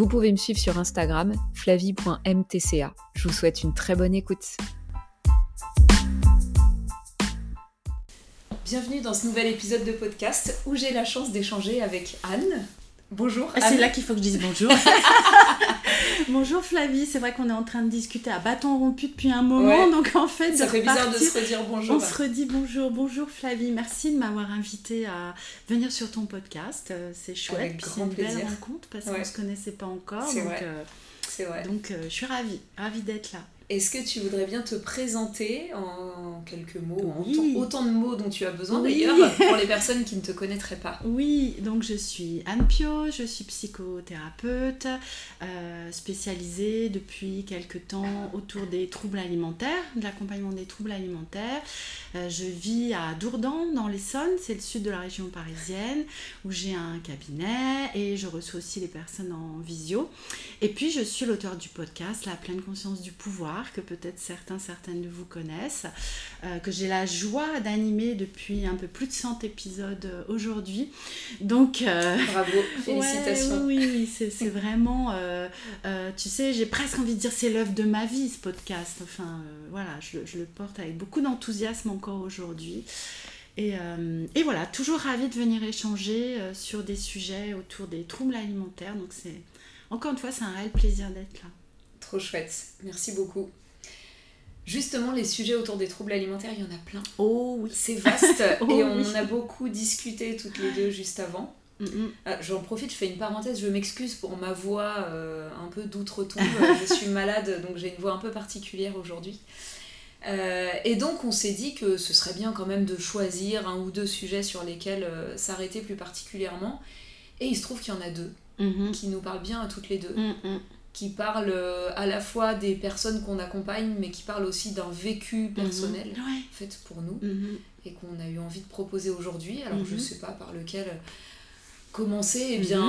Vous pouvez me suivre sur Instagram, flavie.mtca. Je vous souhaite une très bonne écoute. Bienvenue dans ce nouvel épisode de podcast où j'ai la chance d'échanger avec Anne. Bonjour. Ah, c'est là qu'il faut que je dise bonjour. bonjour Flavie, c'est vrai qu'on est en train de discuter à bâton rompu depuis un moment, donc en fait, ça fait bizarre de se redire bonjour. On se redit bonjour, bonjour Flavie. Merci de m'avoir invité à venir sur ton podcast. Euh, c'est chouette, c'est une belle rencontre parce qu'on ne se connaissait pas encore. C'est vrai. Euh, vrai. Donc euh, je suis ravie, ravie d'être là. Est-ce que tu voudrais bien te présenter en quelques mots, autant, de mots dont tu as besoin d'ailleurs, pour les personnes qui ne te connaîtraient pas? Oui, donc je suis Anne Pio, je suis psychothérapeute, euh, spécialisée depuis quelques temps autour des troubles alimentaires, de l'accompagnement des troubles alimentaires. Euh, je vis à Dourdan, dans l'Essonne, c'est le sud de la région parisienne, où j'ai un cabinet et je reçois aussi les personnes en visio. Et puis je suis l'auteur du podcast La pleine conscience du pouvoir que peut-être certains, certaines de vous connaissent, euh, que j'ai la joie d'animer depuis un peu plus de 100 épisodes euh, aujourd'hui. Donc, euh, bravo, félicitations. oui, oui, c'est vraiment, tu sais, j'ai presque envie de dire c'est l'œuvre de ma vie ce podcast. Enfin, voilà, je, je, le porte avec beaucoup d'enthousiasme encore aujourd'hui. Et, et, voilà, toujours ravie de venir échanger sur des sujets autour des troubles alimentaires. Donc c'est encore une fois, c'est un réel plaisir d'être là. Trop chouette, merci beaucoup. Justement, les sujets autour des troubles alimentaires, il y en a plein. Oh oui. C'est vaste oh et on en a beaucoup discuté toutes les deux juste avant. Euh, j'en profite, je fais une parenthèse, je m'excuse pour ma voix euh, un peu d'outre-tombe. je suis malade, donc j'ai une voix un peu particulière aujourd'hui. Euh, et donc on s'est dit que ce serait bien quand même de choisir un ou deux sujets sur lesquels s'arrêter plus particulièrement. Et il se trouve qu'il y en a deux mm-hmm. qui nous parlent bien à toutes les deux qui parle euh, à la fois des personnes qu'on accompagne, mais qui parle aussi d'un vécu mhm. personnel, fait, pour nous, mhm. et qu'on a eu envie de proposer aujourd'hui. Alors, je ne mhm. sais pas par lequel commencer, eh bien,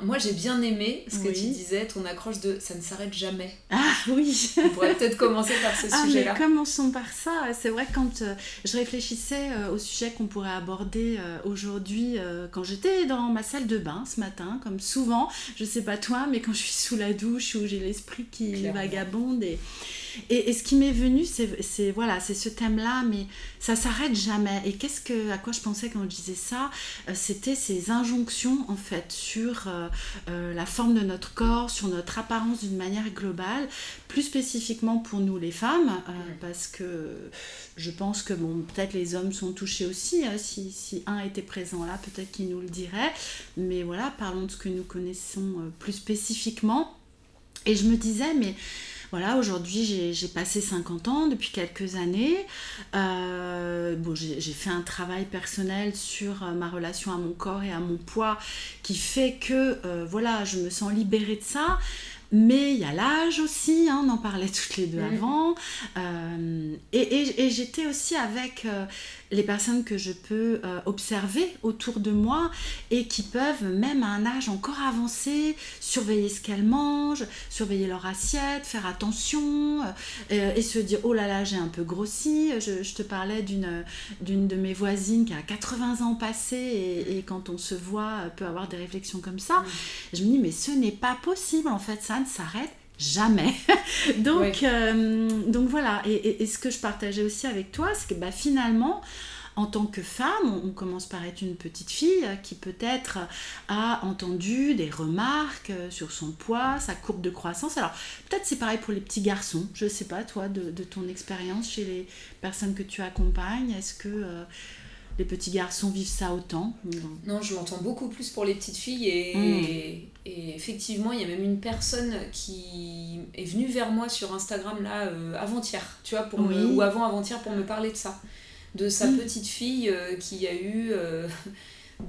mhm. moi j'ai bien aimé ce que tu disais, ton accroche de ça ne s'arrête jamais. Ah oui On pourrait peut-être commencer par ce ah, sujet-là. commençons par ça. C'est vrai quand euh, je réfléchissais euh, au sujet qu'on pourrait aborder euh, aujourd'hui, quand j'étais dans ma salle de bain ce matin, comme souvent, je sais pas toi, mais quand je suis sous la douche ou j'ai l'esprit qui vagabonde et et, ce qui m'est venu, c'est voilà, c'est ce thème-là, mais ça s'arrête jamais. Et qu'est-ce que, à quoi je pensais quand je disais ça euh, C'était ces injonctions en fait sur euh, euh, la forme de notre corps, sur notre apparence d'une manière globale, plus spécifiquement pour nous les femmes, parce que je pense que bon, peut-être les hommes sont touchés aussi. Hein, si, si, un était présent là, peut-être qu'il nous le dirait. Mais voilà, parlons de ce que nous connaissons plus spécifiquement. Et je me disais, mais voilà, aujourd'hui j'ai passé 50 ans depuis quelques années. Euh, j'ai fait un travail personnel sur euh, ma relation à mon corps et à mon poids qui fait que euh, voilà, je me sens libérée de ça. Mais il y a l'âge aussi, hein, on en parlait toutes les deux mm. avant. Euh, et, j'étais aussi avec euh, les personnes que je peux euh, observer autour de moi et qui peuvent, même à un âge encore avancé, surveiller ce qu'elles mangent, surveiller leur assiette, faire attention et se dire oh là là, j'ai un peu grossi. Je, te parlais d'une de mes voisines qui a 80 ans passés et, quand on se voit peut avoir des réflexions comme ça. Mm. Je me dis mais ce n'est pas possible en fait, ça s'arrête jamais. donc, euh, donc voilà, et, ce que je partageais aussi avec toi, c'est que bah, finalement, en tant que femme, on, commence par être une petite fille qui peut-être a entendu des remarques euh, sur son poids, sa courbe de croissance. Alors peut-être c'est pareil pour les petits garçons. Je ne sais pas, toi, de, ton expérience chez les personnes que tu accompagnes, est-ce que... Euh, les petits garçons vivent ça autant Non, je l'entends beaucoup plus pour les petites filles et, mm. effectivement, il y a même une personne qui est venue vers moi sur Instagram là euh, avant-hier, tu vois, pour ou avant avant-hier pour me parler de ça, de sa petite fille euh, qui a eu euh,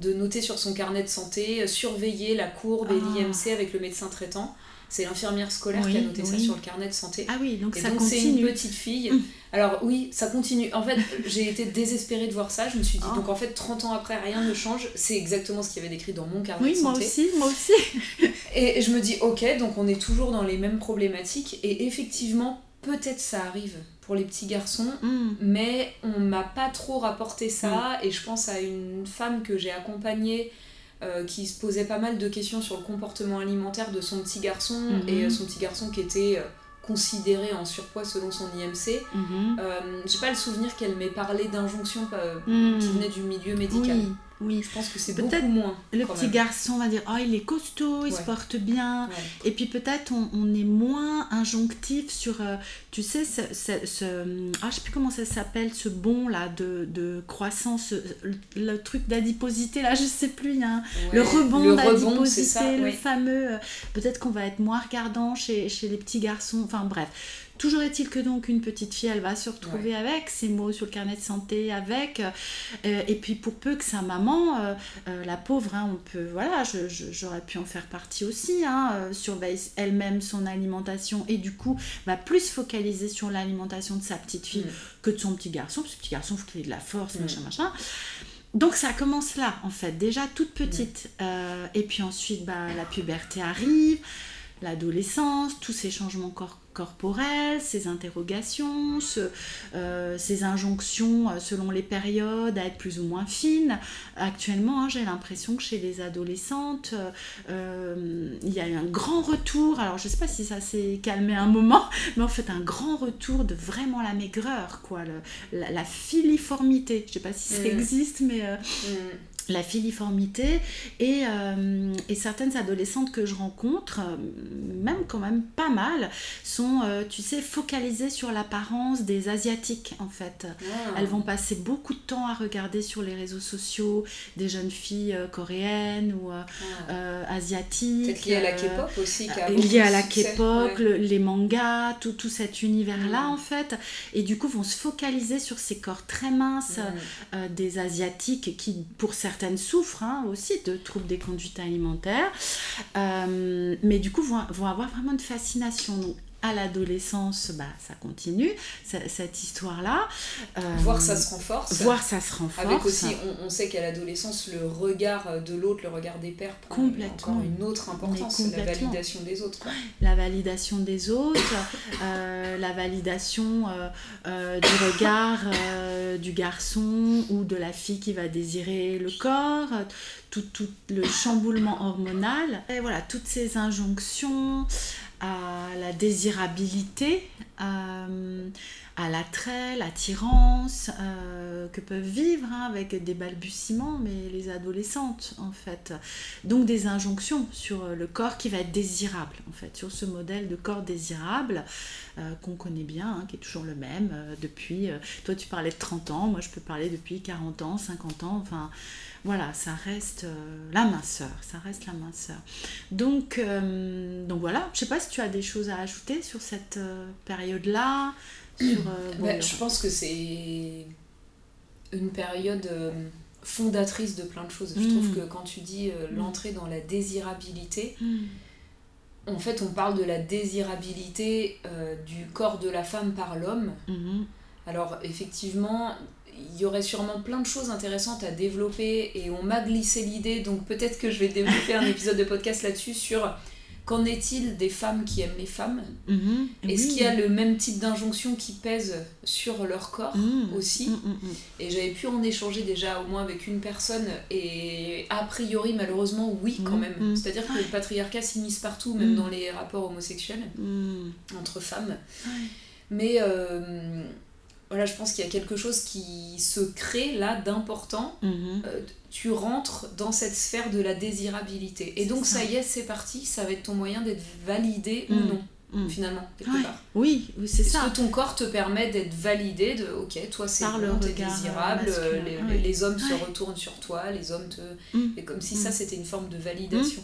de noter sur son carnet de santé, surveiller la courbe et Ah. l'IMC avec le médecin traitant. C'est l'infirmière scolaire qui a Oui, noté ça oui. sur le carnet de santé. Ah oui, donc Et ça donc c'est une petite fille. Mm. Alors oui, ça continue. En fait, j'ai été désespérée de voir ça. Je me suis dit, Oh. donc en fait, 30 ans après, rien ne change. C'est exactement ce qu'il y avait décrit dans mon carnet Oui, de moi santé. aussi, moi aussi. Et je me dis, ok, donc on est toujours dans les mêmes problématiques. Et effectivement, peut-être ça arrive pour les petits garçons. Mm. Mais on m'a pas trop rapporté ça. Et je pense à une femme que j'ai accompagnée euh, qui se posait pas mal de questions sur le comportement alimentaire de son petit garçon. Mhm. Et euh, son petit garçon qui était euh, considéré en surpoids selon son IMC. Mhm. J'ai pas le souvenir qu'elle m'ait parlé d'injonctions Mm. qui venaient du milieu médical. Oui, oui. Je pense que c'est Peut-être moins. Le petit même. garçon va dire Oh, il est costaud, il se porte bien. Ouais. Et puis peut-être on, on est moins injonctif sur, euh, tu sais, ce, ce- ce- ah, je sais plus comment ça s'appelle, ce bon là de, de croissance, le, le truc d'adiposité là, je sais plus, un- le rebond Le d'adiposité, rebond, c'est ça, le fameux. euh, peut-être qu'on va être moins regardant chez, chez les petits garçons, enfin bref. Toujours est-il que donc une petite fille, elle va se retrouver avec ses mots sur le carnet de santé, avec, euh, et puis pour peu que sa maman, euh, euh, la pauvre, hein, on peut, voilà, j'aurais pu en faire partie aussi, hein, surveille elle-même son alimentation et du coup va plus focaliser sur l'alimentation de sa petite fille Mm. que de son petit garçon, parce que le petit garçon, il faut qu'il ait de la force, Mm. machin, machin. Donc ça commence là, en fait, déjà toute petite. Et puis ensuite, bah, la puberté arrive, l'adolescence, tous ces changements cor- corporels, ces interrogations, ce- euh, ces injonctions euh, selon les périodes à être plus ou moins fines. Actuellement, hein, j'ai l'impression que chez les adolescentes, euh, il y a eu un grand retour. Alors, je sais pas si ça s'est calmé un moment, mais en fait, un grand retour de vraiment la maigreur, quoi, le- la, la filiformité. Je sais pas si ça Mm. existe, mais euh, Mm. La filiformité et, euh, et certaines adolescentes que je rencontre, euh, même quand même pas mal, sont, euh, tu sais, focalisées sur l'apparence des asiatiques en fait. Ah. Elles vont passer beaucoup de temps à regarder sur les réseaux sociaux des jeunes filles euh, coréennes ou Ah. asiatiques. Peut-être lié à la K-pop aussi. Qui a beaucoup lié à la. K-pop, Ouais. le- les mangas, tout, tout cet univers-là Mm. en fait, et du coup vont se focaliser sur ces corps très minces Mm. des asiatiques qui pour certaines souffrent hein, aussi de troubles des conduites alimentaires, Euh, mais du coup vont, avoir vraiment une fascination. À l'adolescence, bah, ça continue, ce- cette histoire-là. Euh, Voir ça se renforce. voir ça se renforce. Avec aussi, on, on sait qu'à l'adolescence, le regard de l'autre, le regard des pères prend Complètement. encore une autre importance, la validation des autres. Quoi. la validation des autres, euh, la validation euh, euh, du regard euh, du garçon ou de la fille qui va désirer le corps, euh, tout, tout le chamboulement hormonal. Et voilà, toutes ces injonctions à la désirabilité, euh, à l'attrait, l'attirance euh, que peuvent vivre hein, avec des balbutiements, mais les adolescentes en fait. Donc des injonctions sur le corps qui va être désirable en fait, sur ce modèle de corps désirable euh, qu'on connaît bien, hein, qui est toujours le même depuis. toi tu parlais de 30 ans, moi je peux parler depuis 40 ans, 50 ans, enfin voilà, ça reste euh, la minceur, ça reste la minceur. Donc, euh, donc voilà, je sais pas si tu as des choses à ajouter sur cette euh, période-là. Euh, bon, je pense que c'est une période fondatrice de plein de choses. Je Mm. trouve que quand tu dis Mm. l'entrée dans la désirabilité, Hmm. en fait, on parle de la désirabilité du corps de la femme par l'homme. Mhm. Alors effectivement, il y aurait sûrement plein de choses intéressantes à développer et on m'a glissé l'idée, donc peut-être que je vais développer un épisode de podcast là-dessus sur qu'en est-il des femmes qui aiment les femmes Mhm. Est-ce Oui. qu'il y a le même type d'injonction qui pèse sur leur corps Mhm. aussi Mhm, mhm. Et j'avais pu en échanger déjà au moins avec une personne et a priori malheureusement oui quand même. C'est-à-dire que le patriarcat s'immisce partout, même dans les rapports homosexuels entre femmes. Mais euh, voilà, je pense qu'il y a quelque chose qui se crée là d'important. Mhm. Euh, tu rentres dans cette sphère de la désirabilité. Et donc ça y est, c'est parti, ça va être ton moyen d'être validé ou Mm. non. Mm. finalement, quelque part. Oui, oui c'est ça. Est-ce que ton corps te permet d'être validé de ok, toi c'est bon, t'es désirable, euh, les, les, hommes se retournent sur toi, les hommes te. Mm. Et comme si ça c'était une forme de validation.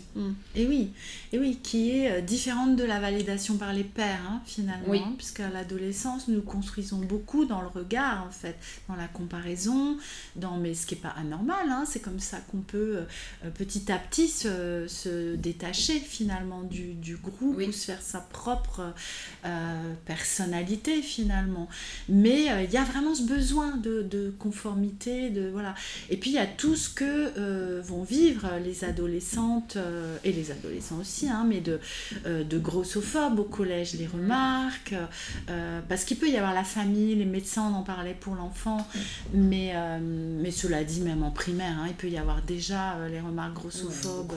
Et oui, et oui, qui est euh, différente de la validation par les pères, hein, finalement, puisqu'à l'adolescence, nous construisons beaucoup dans le regard, en fait, dans la comparaison, dans mais ce qui n'est pas anormal, hein, c'est comme ça qu'on peut petit à petit se, se détacher finalement du, du groupe ou se faire sa propre euh, personnalité finalement. Mais euh, il y a vraiment ce besoin de, de, conformité, de voilà. Et puis il y a tout ce que euh, vont vivre les adolescentes et les adolescents aussi, hein, mais de, de grossophobes au collège, les remarques, parce qu'il peut y avoir la famille, les médecins en parlaient pour l'enfant, mais, mais cela dit même en primaire, hein, il peut y avoir déjà les remarques grossophobes,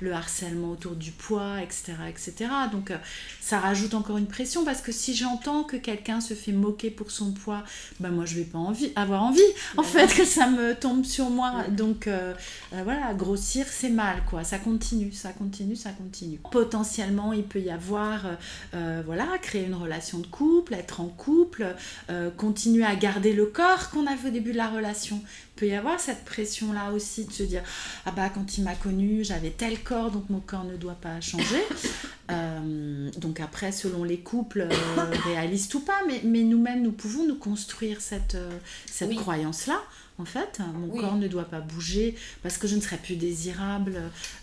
le harcèlement autour du poids, etc. etc. Donc euh, ça rajoute encore une pression parce que si j'entends que quelqu'un se fait moquer pour son poids, ben moi je vais pas envie, avoir envie en fait que ça me tombe sur moi. Donc euh, euh, voilà, grossir c'est mal quoi, ça continue, ça continue, ça continue. Potentiellement il peut y avoir, voilà, créer une relation de couple, être en couple, continuer à garder le corps qu'on avait au début de la relation peut y avoir cette pression là aussi de se dire ah bah quand il m'a connu j'avais tel corps donc mon corps ne doit pas changer. Euh, donc après selon les couples euh, réalistes ou pas mais, mais nous-mêmes nous pouvons nous construire cette, euh, cette croyance là en fait. Mon corps ne doit pas bouger parce que je ne serai plus désirable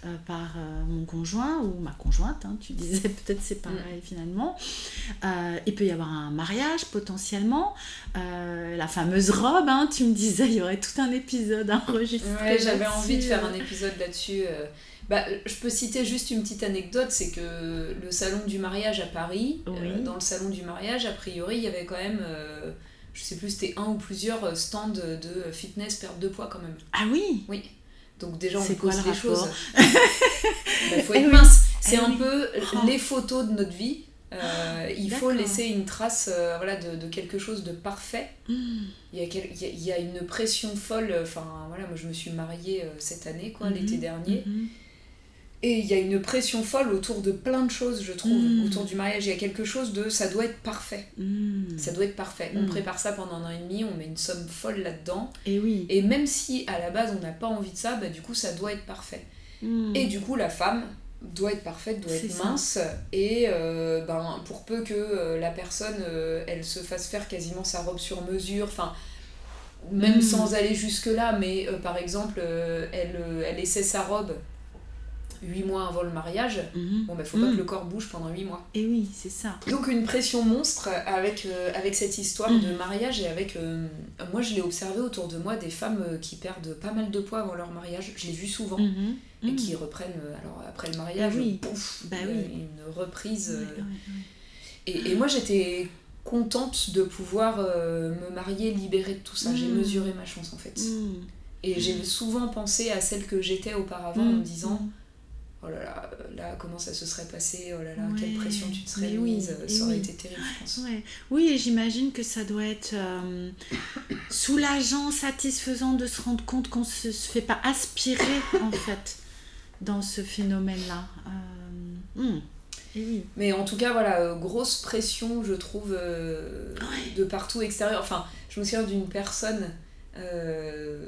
euh, par euh, mon conjoint ou ma conjointe. Hein, tu disais peut-être c'est pareil mm. finalement. Euh, il peut y avoir un mariage potentiellement. la fameuse robe, hein, tu me disais, il y aurait tout un épisode enregistré. j'avais envie de faire un épisode là-dessus. Bah, je peux citer juste une petite anecdote, c'est que le salon du mariage à Paris, dans le salon du mariage, a priori, il y avait quand même je sais plus, c'était un ou plusieurs euh, stands de fitness, perte de poids quand même. Ah oui Oui. Donc déjà, on pose les choses. Il bah, faut eh être mince. C'est eh un peu oh. les photos de notre vie. Euh, il faut laisser une trace euh, voilà, de, de, quelque chose de parfait. Hmm. Il, y a il, y a, une pression folle. Enfin, voilà, moi je me suis mariée cette année, quoi, l'été mhm. dernier. Mhm. Et il y a une pression folle autour de plein de choses, je trouve, mm. autour du mariage. Il y a quelque chose de ça doit être parfait. Mm. Ça doit être parfait. On mm. prépare ça pendant un an et demi, on met une somme folle là-dedans. Et oui. Et même si à la base on n'a pas envie de ça, bah, du coup ça doit être parfait. Et du coup la femme doit être parfaite, doit être mince. Et euh, ben, pour peu que euh, la personne euh, elle se fasse faire quasiment sa robe sur mesure, enfin même sans aller jusque là, mais par exemple elle, elle essaie sa robe 8 mois avant le mariage, mhm. bon, bah, faut pas que mhm. le corps bouge pendant 8 mois. Et oui, c'est ça. Donc, une pression monstre avec, euh, avec cette histoire de mhm. mariage et avec. Euh, moi, je l'ai observé autour de moi des femmes euh, qui perdent pas mal de poids avant leur mariage. Je l'ai vu souvent. Et qui reprennent, alors après le mariage, oui. pouf, bah oui. une reprise. Et, et, moi, j'étais contente de pouvoir me marier libérée de tout ça. J'ai mesuré ma chance en fait. Et j'ai souvent pensé à celle que j'étais auparavant en me disant oh là là, là, comment ça se serait passé, oh là là, quelle pression tu te serais mise, ça aurait été terrible, je pense. Oui, et j'imagine que ça doit être euh, soulageant, satisfaisant de se rendre compte qu'on ne se, fait pas aspirer, en fait, dans ce phénomène-là. Euh, hmm, oui. Mais en tout cas, voilà, euh, grosse pression, je trouve, de partout extérieur. Enfin, je me souviens d'une personne euh,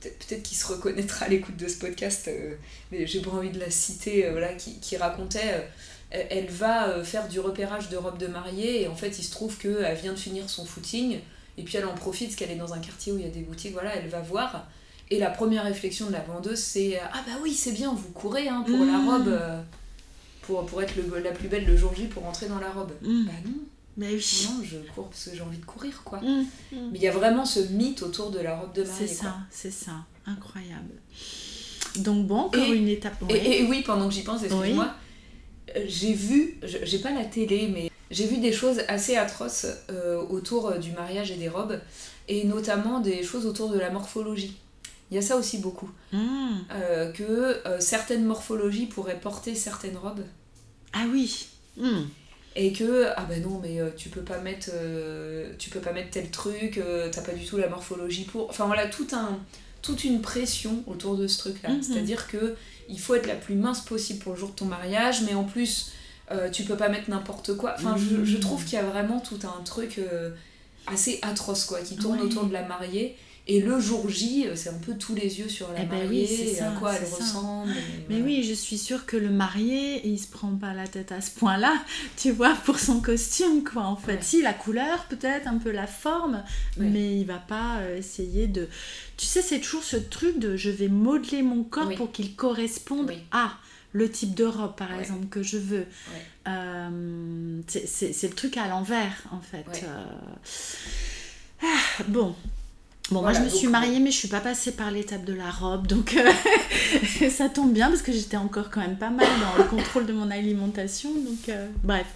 peut-être qu'il se reconnaîtra à l'écoute de ce podcast, euh, mais j'ai pas envie de la citer, euh, voilà, qui, qui racontait elle va faire du repérage de robe de mariée et en fait il se trouve qu'elle vient de finir son footing et puis elle en profite parce qu'elle est dans un quartier où il y a des boutiques, voilà, elle va voir et la première réflexion de la vendeuse c'est ah bah oui c'est bien vous courez hein, pour la mmh. robe pour, pour être le, la plus belle le jour J pour entrer dans la robe. Mmh. Bah non, mais oui. Non, je cours parce que j'ai envie de courir, quoi. Mmh, mmh. Mais il y a vraiment ce mythe autour de la robe de mariée. C'est ça, c'est ça. Incroyable. Donc bon, encore une étape. Et, oui, pendant que j'y pense, excuse-moi, euh, j'ai vu, j'ai pas la télé, mais j'ai vu des choses assez atroces euh, autour euh, du mariage et des robes, et notamment des choses autour de la morphologie. Il y a ça aussi beaucoup. Mmh. que certaines morphologies pourraient porter certaines robes. Ah oui et que ah ben non mais euh, tu peux pas mettre euh, tu peux pas mettre tel truc euh, t'as pas du tout la morphologie pour enfin voilà tout un toute une pression autour de ce truc là mhm. c'est à dire que il faut être la plus mince possible pour le jour de ton mariage mais en plus euh, tu peux pas mettre n'importe quoi. Enfin, je, je, trouve qu'il y a vraiment tout un truc assez atroce, quoi, qui tourne autour de la mariée. Et le jour J, c'est un peu tous les yeux sur la eh ben mariée, à quoi elle ressemble. Mais oui, je suis sûre que le marié, il se prend pas la tête à ce point-là, tu vois, pour son costume, quoi, en fait. Si, la couleur, peut-être, un peu la forme, mais il va pas euh, essayer de... Tu sais, c'est toujours ce truc de je vais modeler mon corps pour qu'il corresponde à le type de robe, par exemple, que je veux. Euh, c'est le truc à l'envers, en fait. Euh. Ah, bon, Bon, moi je me suis mariée, mais je suis pas passée par l'étape de la robe, donc euh, ça tombe bien parce que j'étais encore quand même pas mal dans le contrôle de mon alimentation, donc euh, bref.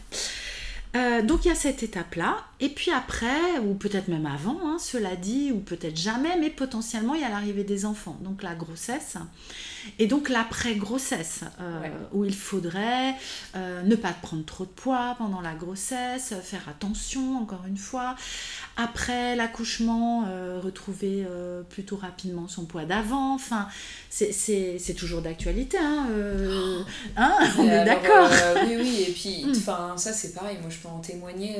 Euh, donc il y a cette étape-là, et puis après, ou peut-être même avant, hein, cela dit, ou peut-être jamais, mais potentiellement il y a l'arrivée des enfants, donc la grossesse. Et donc l'après-grossesse, euh, où il faudrait euh, ne pas prendre trop de poids pendant la grossesse, faire attention encore une fois. Après l'accouchement, euh, retrouver plutôt rapidement son poids d'avant. Enfin, c'est toujours d'actualité. Hein, oh. hein on est d'accord. oui, oui, et puis enfin ça c'est pareil, moi je peux en témoigner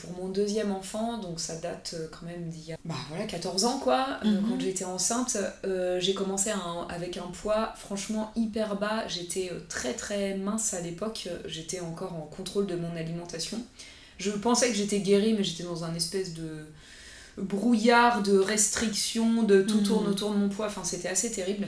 pour mon deuxième enfant, donc ça date quand même d'il y a bah, voilà, 14 ans quoi, mhm. quand j'étais enceinte, j'ai commencé avec un poids franchement hyper bas. J'étais euh, très très mince à l'époque. J'étais encore en contrôle de mon alimentation. Je pensais que j'étais guérie, mais j'étais dans un espèce de brouillard de restrictions, de tout tourne mm. autour de mon poids. Enfin, c'était assez terrible.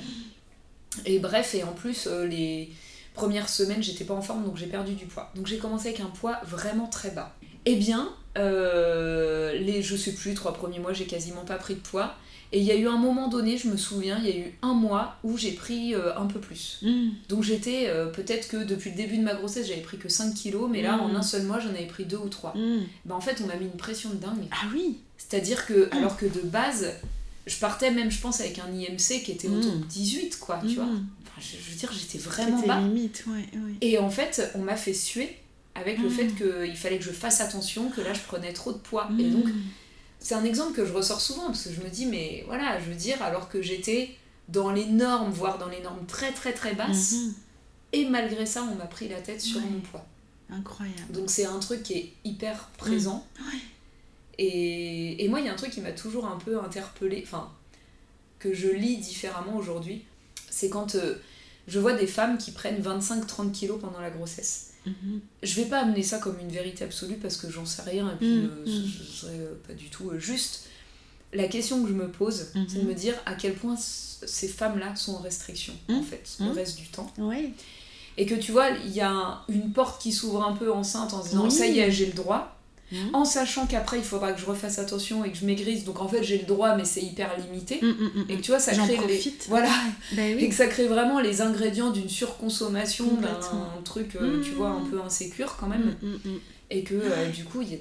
Et bref, et en plus, euh, les premières semaines, j'étais pas en forme, donc j'ai perdu du poids. Donc j'ai commencé avec un poids vraiment très bas. Eh bien, euh, les, je sais plus, trois premiers mois, j'ai quasiment pas pris de poids. Et il y a eu un moment donné, je me souviens, il y a eu un mois où j'ai pris euh, un peu plus. Mm. Donc j'étais, euh, peut-être que depuis le début de ma grossesse, j'avais pris que 5 kilos, mais là, en mm. un seul mois, j'en avais pris 2 ou 3. Mm. Ben, en fait, on m'a mis une pression de dingue. Ah oui C'est-à-dire que, alors que de base, je partais même, je pense, avec un IMC qui était autour de 18, quoi, tu vois. Enfin, je, veux dire, j'étais vraiment bas. limite, ouais, Et en fait, on m'a fait suer avec le fait qu'il fallait que je fasse attention, que là, je prenais trop de poids. Et donc c'est un exemple que je ressors souvent parce que je me dis, mais voilà, je veux dire, alors que j'étais dans les normes, voire dans les normes très très très basses, mhm. et malgré ça, on m'a pris la tête sur mon poids. Incroyable. Donc c'est un truc qui est hyper présent. Mhm. Et, et, moi, il y a un truc qui m'a toujours un peu interpellée, enfin, que je lis différemment aujourd'hui, c'est quand euh, je vois des femmes qui prennent 25-30 kilos pendant la grossesse. Mhm. Je vais pas amener ça comme une vérité absolue parce que j'en sais rien et puis mhm. euh, ce, serait euh, pas du tout euh, juste. La question que je me pose, c'est de mhm. me dire à quel point ces femmes-là sont en restriction en fait, le reste du temps. Et que tu vois, il y a une porte qui s'ouvre un peu enceinte en se disant ça y est, j'ai le droit. Mmh. en sachant qu'après il faudra que je refasse attention et que je maigrisse donc en fait j'ai le droit mais c'est hyper limité. Mmh, mmh, et que tu vois ça crée les... voilà. Bah et que ça crée vraiment les ingrédients d'une surconsommation d'un truc euh, tu vois un peu insécure quand même. Et que euh, du coup il y a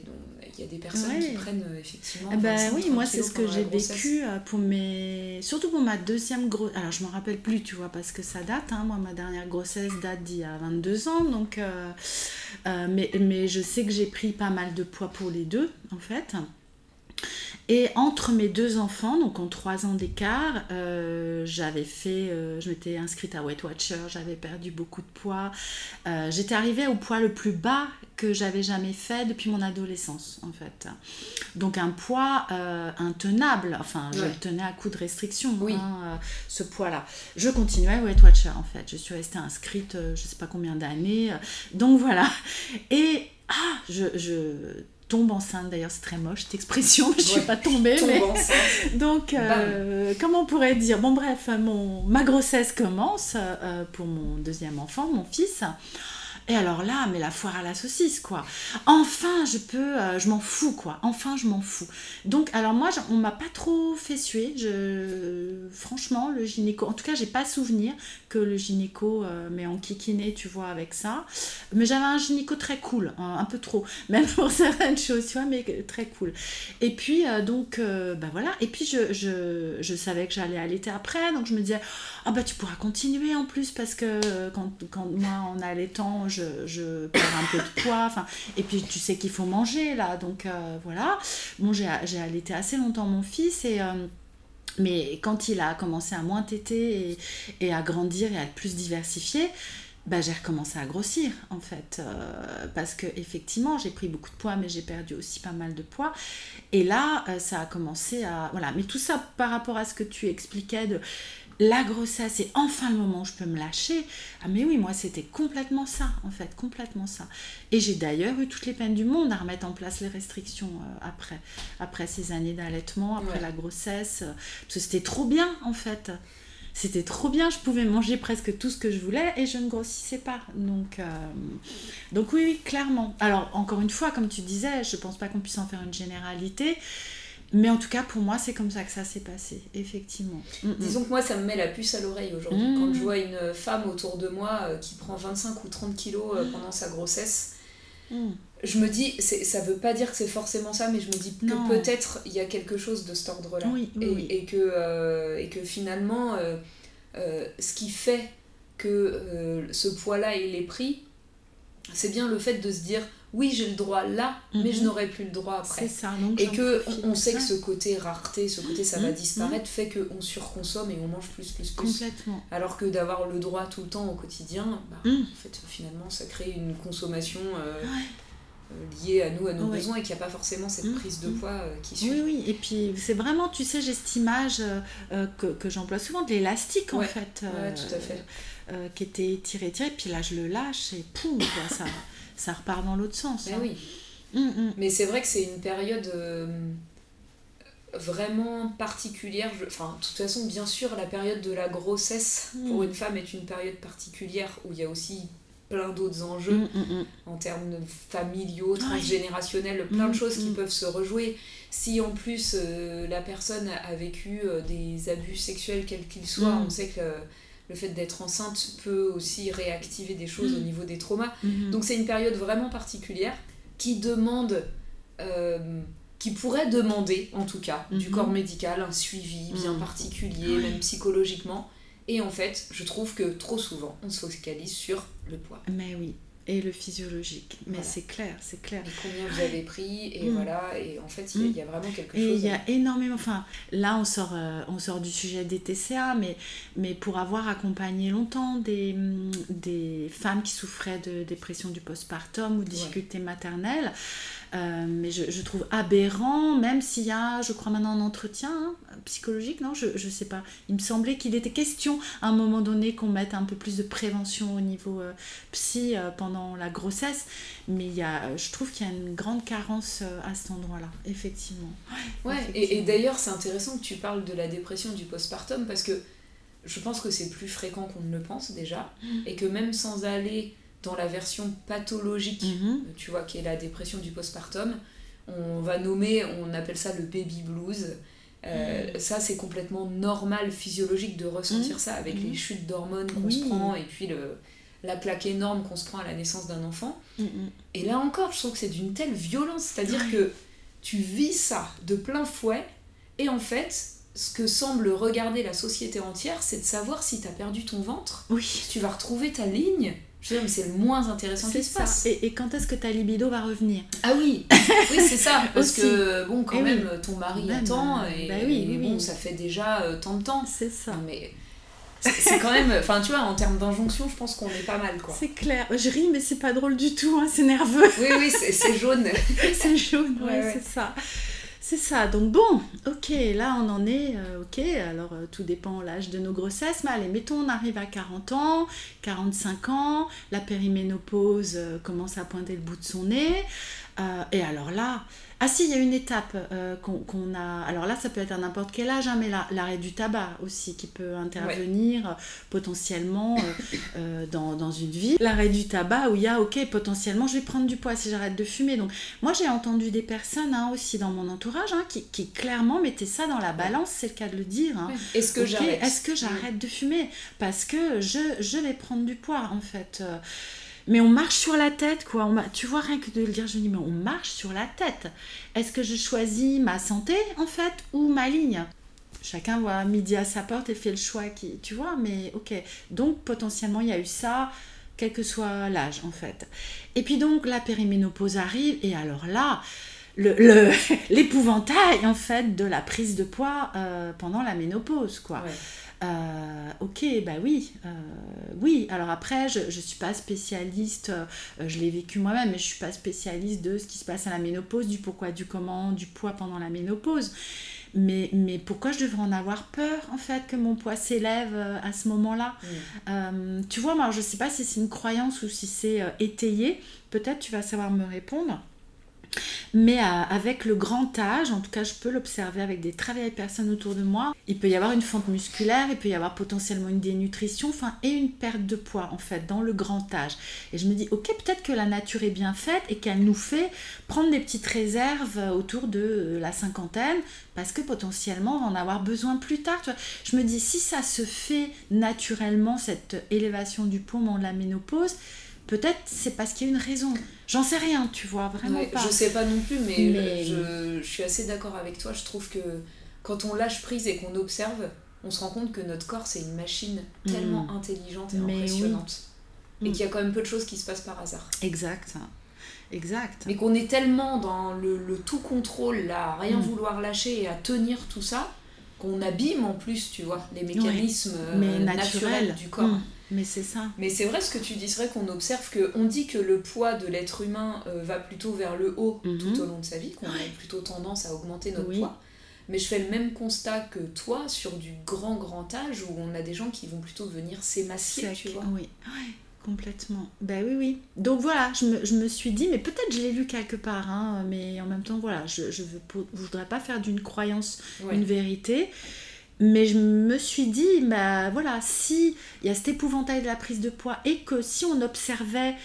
il y a des personnes qui prennent euh, effectivement. Bah oui, moi c'est ce que j'ai vécu euh, pour mes. Surtout pour ma deuxième grossesse. Alors je me rappelle plus, tu vois, parce que ça date. Hein. Moi, ma dernière grossesse date d'il y a 22 ans. Donc, euh, mais, mais je sais que j'ai pris pas mal de poids pour les deux, en fait. Et entre mes deux enfants, donc en trois ans d'écart, euh, j'avais fait, euh, je m'étais inscrite à Weight Watcher, j'avais perdu beaucoup de poids. Euh, j'étais arrivée au poids le plus bas que j'avais jamais fait depuis mon adolescence, en fait. Donc un poids intenable, enfin, je le tenais à coup de restriction, oui. Hein, ce poids-là. Je continuais à Weight Watcher, en fait. Je suis restée inscrite, je sais pas combien d'années. donc voilà. Et ah, je, je tombe enceinte. D'ailleurs, c'est très moche cette expression, mais je suis pas tombée. mais... Donc, euh, comment on pourrait dire? Bon, bref, mon... ma grossesse commence euh, pour mon deuxième enfant, mon fils. Et alors là, mais la foire à la saucisse, quoi. Enfin, je peux, euh, je m'en fous, quoi. Enfin, je m'en fous. Donc, alors moi, on m'a pas trop fait suer. Je, franchement, le gynéco, en tout cas, j'ai pas souvenir que le gynéco euh, m'ait enquiquiné, tu vois, avec ça. Mais j'avais un gynéco très cool, hein, un peu trop, même pour certaines choses, tu vois, mais très cool. Et puis, euh, donc, bah voilà. Et puis, je, je, je savais que j'allais allaiter après, donc je me disais, ah bah tu pourras continuer en plus parce que quand, quand moi, en allaitant, je, perds un peu de poids. Et puis tu sais qu'il faut manger là, donc euh, voilà. Bon, j'ai allaité assez longtemps mon fils et. Euh, mais quand il a commencé à moins téter et, à grandir et à être plus diversifié, bah, j'ai recommencé à grossir en fait euh, parce que effectivement j'ai pris beaucoup de poids mais j'ai perdu aussi pas mal de poids et là ça a commencé à voilà mais tout ça par rapport à ce que tu expliquais de la grossesse et enfin le moment où je peux me lâcher ah mais oui moi c'était complètement ça en fait complètement ça et j'ai d'ailleurs eu toutes les peines du monde à remettre en place les restrictions euh, après après ces années d'allaitement après la grossesse parce que c'était trop bien en fait c'était trop bien, je pouvais manger presque tout ce que je voulais et je ne grossissais pas. Donc, euh, donc oui, oui, clairement. Alors, encore une fois, comme tu disais, je ne pense pas qu'on puisse en faire une généralité. Mais en tout cas, pour moi, c'est comme ça que ça s'est passé, effectivement. Mm, mm. Disons que moi, ça me met la puce à l'oreille aujourd'hui. Mm. Quand je vois une femme autour de moi euh, qui prend 25 ou 30 kilos euh, pendant sa grossesse, je me dis, ça veut pas dire que c'est forcément ça, mais je me dis que peut-être il y a quelque chose de cet ordre-là. et, que, euh, et que finalement, euh, euh, ce qui fait que ce poids-là, il est pris, c'est bien le fait de se dire, oui, j'ai le droit là, mais je mhm. n'aurai plus le droit après. Ça, et que on sait que ce côté rareté, ce côté ça va mhm. disparaître, fait qu'on surconsomme et on mange plus, plus, plus. Complètement. Alors que d'avoir le droit tout le temps au quotidien, bah, mhm. en fait, finalement, ça crée une consommation euh, lié à nous, à nos besoins, et qu'il n'y a pas forcément cette prise de poids euh, qui suit. Oui, oui, et puis c'est vraiment, tu sais, j'ai cette image euh, que, que j'emploie souvent, de l'élastique en fait. Tout à fait. Qui était tiré, tiré, puis là je le lâche et poum, ça, ça repart dans l'autre sens. Ben hein. oui. Mmh, Mais c'est vrai que c'est une période vraiment particulière. Enfin, de toute façon, bien sûr, la période de la grossesse pour une femme est une période particulière où il y a aussi plein d'autres enjeux mm, mm, mm. en termes familiaux, transgénérationnels, plein de choses qui peuvent se rejouer. Si en plus euh, la personne a vécu euh, des abus sexuels quels qu'ils soient, on sait que le fait d'être enceinte peut aussi réactiver des choses au niveau des traumas. Donc c'est une période vraiment particulière qui demande, euh, qui pourrait demander en tout cas du corps médical un suivi bien particulier, même psychologiquement. Et en fait, je trouve que trop souvent, on se focalise sur le poids. Mais oui, et le physiologique. Mais c'est clair, c'est clair. Et combien vous avez pris, et mm. voilà, et en fait, il y, a mm. vraiment quelque chose. Et il y a énormément, enfin, là, on sort, euh, on sort du sujet des TCA, mais, mais pour avoir accompagné longtemps des, mm, des femmes qui souffraient de dépression du postpartum ou difficultés maternelles, euh, mais je, je, trouve aberrant, même s'il y a, je crois maintenant, un entretien hein, psychologique, non je, ne sais pas. Il me semblait qu'il était question à un moment donné qu'on mette un peu plus de prévention au niveau euh, psy euh, pendant la grossesse, mais il y a, je trouve qu'il y a une grande carence à cet endroit-là, effectivement. Ouais, Et, et d'ailleurs, c'est intéressant que tu parles de la dépression du postpartum parce que je pense que c'est plus fréquent qu'on ne le pense déjà, mmh. et que même sans aller dans la version pathologique, mhm. tu vois, qui est la dépression du postpartum, on va nommer, on appelle ça le baby blues. Euh, mhm. Ça, c'est complètement normal, physiologique de ressentir mhm. ça avec les chutes d'hormones qu'on se prend et puis le, la plaque énorme qu'on se prend à la naissance d'un enfant. Et là encore, je trouve que c'est d'une telle violence, c'est-à-dire que tu vis ça de plein fouet et en fait, ce que semble regarder la société entière, c'est de savoir si tu as perdu ton ventre, oui. tu vas retrouver ta ligne, je veux dire, mais c'est le moins intéressant qui se passe. Et, et quand est-ce que ta libido va revenir? Ah oui, oui c'est ça. Parce que, bon, quand même, ton mari attend. Et, bah oui, bon, ça fait déjà euh, tant de temps. C'est ça. Mais c'est quand même. Enfin, tu vois, en termes d'injonction, je pense qu'on est pas mal, quoi. C'est clair. Je ris, mais c'est pas drôle du tout, hein, c'est nerveux. Oui, oui, c'est jaune. c'est jaune, ouais, c'est ça. C'est ça, donc bon, ok, là on en est, euh, ok, alors euh, tout dépend l'âge de nos grossesses, mais allez, mettons on arrive à 40 ans, 45 ans, la périménopause euh, commence à pointer le bout de son nez, et alors là, ah si, il y a une étape euh, qu'on a. Alors là, ça peut être à n'importe quel âge, hein, mais l'arrêt du tabac aussi qui peut intervenir euh, potentiellement euh, dans, une vie. L'arrêt du tabac où il y a, ok, potentiellement, je vais prendre du poids si j'arrête de fumer. Donc moi, j'ai entendu des personnes hein, aussi dans mon entourage hein, qui, clairement mettaient ça dans la balance, c'est le cas de le dire. Est-ce que j'arrête? Est-ce que j'arrête de fumer? Parce que je, je vais prendre du poids en fait mais on marche sur la tête, quoi. Tu vois, rien que de le dire, je dis, mais on marche sur la tête. Est-ce que je choisis ma santé, en fait, ou ma ligne? Chacun voit midi à sa porte et fait le choix tu vois, mais ok. Donc, potentiellement, il y a eu ça, quel que soit l'âge, en fait. Et puis donc, la périménopause arrive, et alors là, l'épouvantail en fait de la prise de poids euh, pendant la ménopause quoi. Euh, ok, bah oui, euh, oui. Alors après, je ne suis pas spécialiste, je l'ai vécu moi-même, mais je suis pas spécialiste de ce qui se passe à la ménopause, du pourquoi, du comment, du poids pendant la ménopause. Mais, mais pourquoi je devrais en avoir peur, en fait, que mon poids s'élève à ce moment-là? Tu vois, moi, je ne sais pas si c'est une croyance ou si c'est étayé. Peut-être tu vas savoir me répondre. Mais euh, avec le grand âge, en tout cas je peux l'observer avec des très vieilles personnes autour de moi, il peut y avoir une fonte musculaire, il peut y avoir potentiellement une dénutrition, enfin, et une perte de poids en fait dans le grand âge. Et je me dis, ok, peut-être que la nature est bien faite et qu'elle nous fait prendre des petites réserves autour de euh, la cinquantaine, parce que potentiellement on va en avoir besoin plus tard. Je me dis, si ça se fait naturellement, cette élévation du poids de la ménopause, peut-être c'est parce qu'il y a une raison. J'en sais rien, tu vois, vraiment pas. Je sais pas non plus, mais, Je, suis assez d'accord avec toi. Je trouve que quand on lâche prise et qu'on observe, on se rend compte que notre corps, c'est une machine tellement mm. intelligente et impressionnante. Et mm. qu'il y a quand même peu de choses qui se passent par hasard. Exact. Exact. Mais qu'on est tellement dans le, tout contrôle, là, à rien mm. vouloir lâcher et à tenir tout ça, qu'on abîme en plus, tu vois, les mécanismes euh, naturels du corps. Mais c'est ça. Mais c'est vrai ce que tu dis, c'est vrai qu'on observe que on dit que le poids de l'être humain euh, va plutôt vers le haut mhm. tout au long de sa vie, qu'on a plutôt tendance à augmenter notre poids. Mais je fais le même constat que toi sur du grand grand âge où on a des gens qui vont plutôt venir s'émacier, tu vois. Oui, complètement. Ben oui, oui. Donc voilà, je me, je me suis dit, mais peut-être je l'ai lu quelque part, hein, mais en même temps, voilà, je ne je voudrais pas faire d'une croyance une vérité. Mais je me suis dit, bah voilà, si il y a cet épouvantail de la prise de poids et que si on observait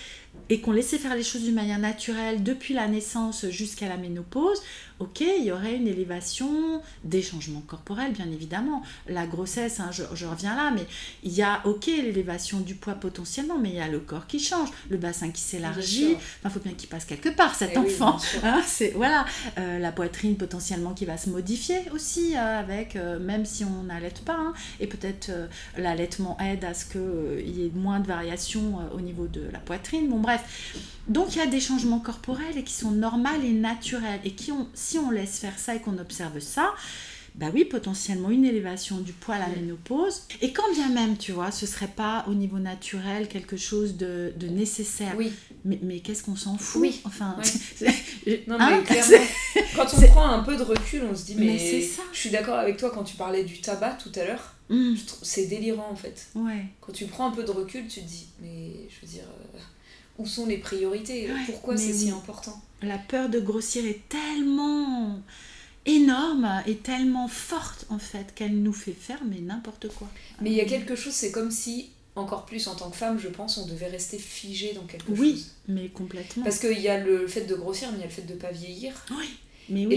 et qu'on laissait faire les choses d'une manière naturelle depuis la naissance jusqu'à la ménopause, ok, il y aurait une élévation des changements corporels, bien évidemment. La grossesse, hein, je, reviens là, mais il y a, ok, l'élévation du poids potentiellement, mais il y a le corps qui change, le bassin qui s'élargit. il faut bien qu'il passe quelque part, cet eh enfant. Hein, c'est voilà, euh, la poitrine potentiellement qui va se modifier aussi, euh, avec, euh, même si on n'allait pas, hein, et peut-être l'allaitement aide à ce qu'il y ait moins de variations au niveau de la poitrine. Bon, bref. Donc il y a des changements corporels et qui sont normaux et naturels et qui ont, si on laisse faire ça et qu'on observe ça, bah oui, potentiellement une élévation du poids à la ménopause. Et quand bien même, tu vois, ce serait pas au niveau naturel quelque chose de, nécessaire. Oui. Mais, mais qu'est-ce qu'on s'en fout Oui. Enfin, non, hein mais clairement, quand on prend un peu de recul, on se dit, mais, c'est ça. je suis d'accord avec toi quand tu parlais du tabac tout à l'heure. Mmh. C'est délirant en fait. Ouais. Quand tu prends un peu de recul, tu te dis, mais je veux dire, euh, où sont les priorités? Pourquoi c'est si important? La peur de grossir est tellement énorme et tellement forte en fait qu'elle nous fait faire mais n'importe quoi. Mais il y a quelque chose, c'est comme si, encore plus en tant que femme, je pense, on devait rester figé dans quelque chose. Oui, mais complètement. Parce qu'il y a le fait de grossir, mais il y a le fait de ne pas vieillir. Oui. Mais oui.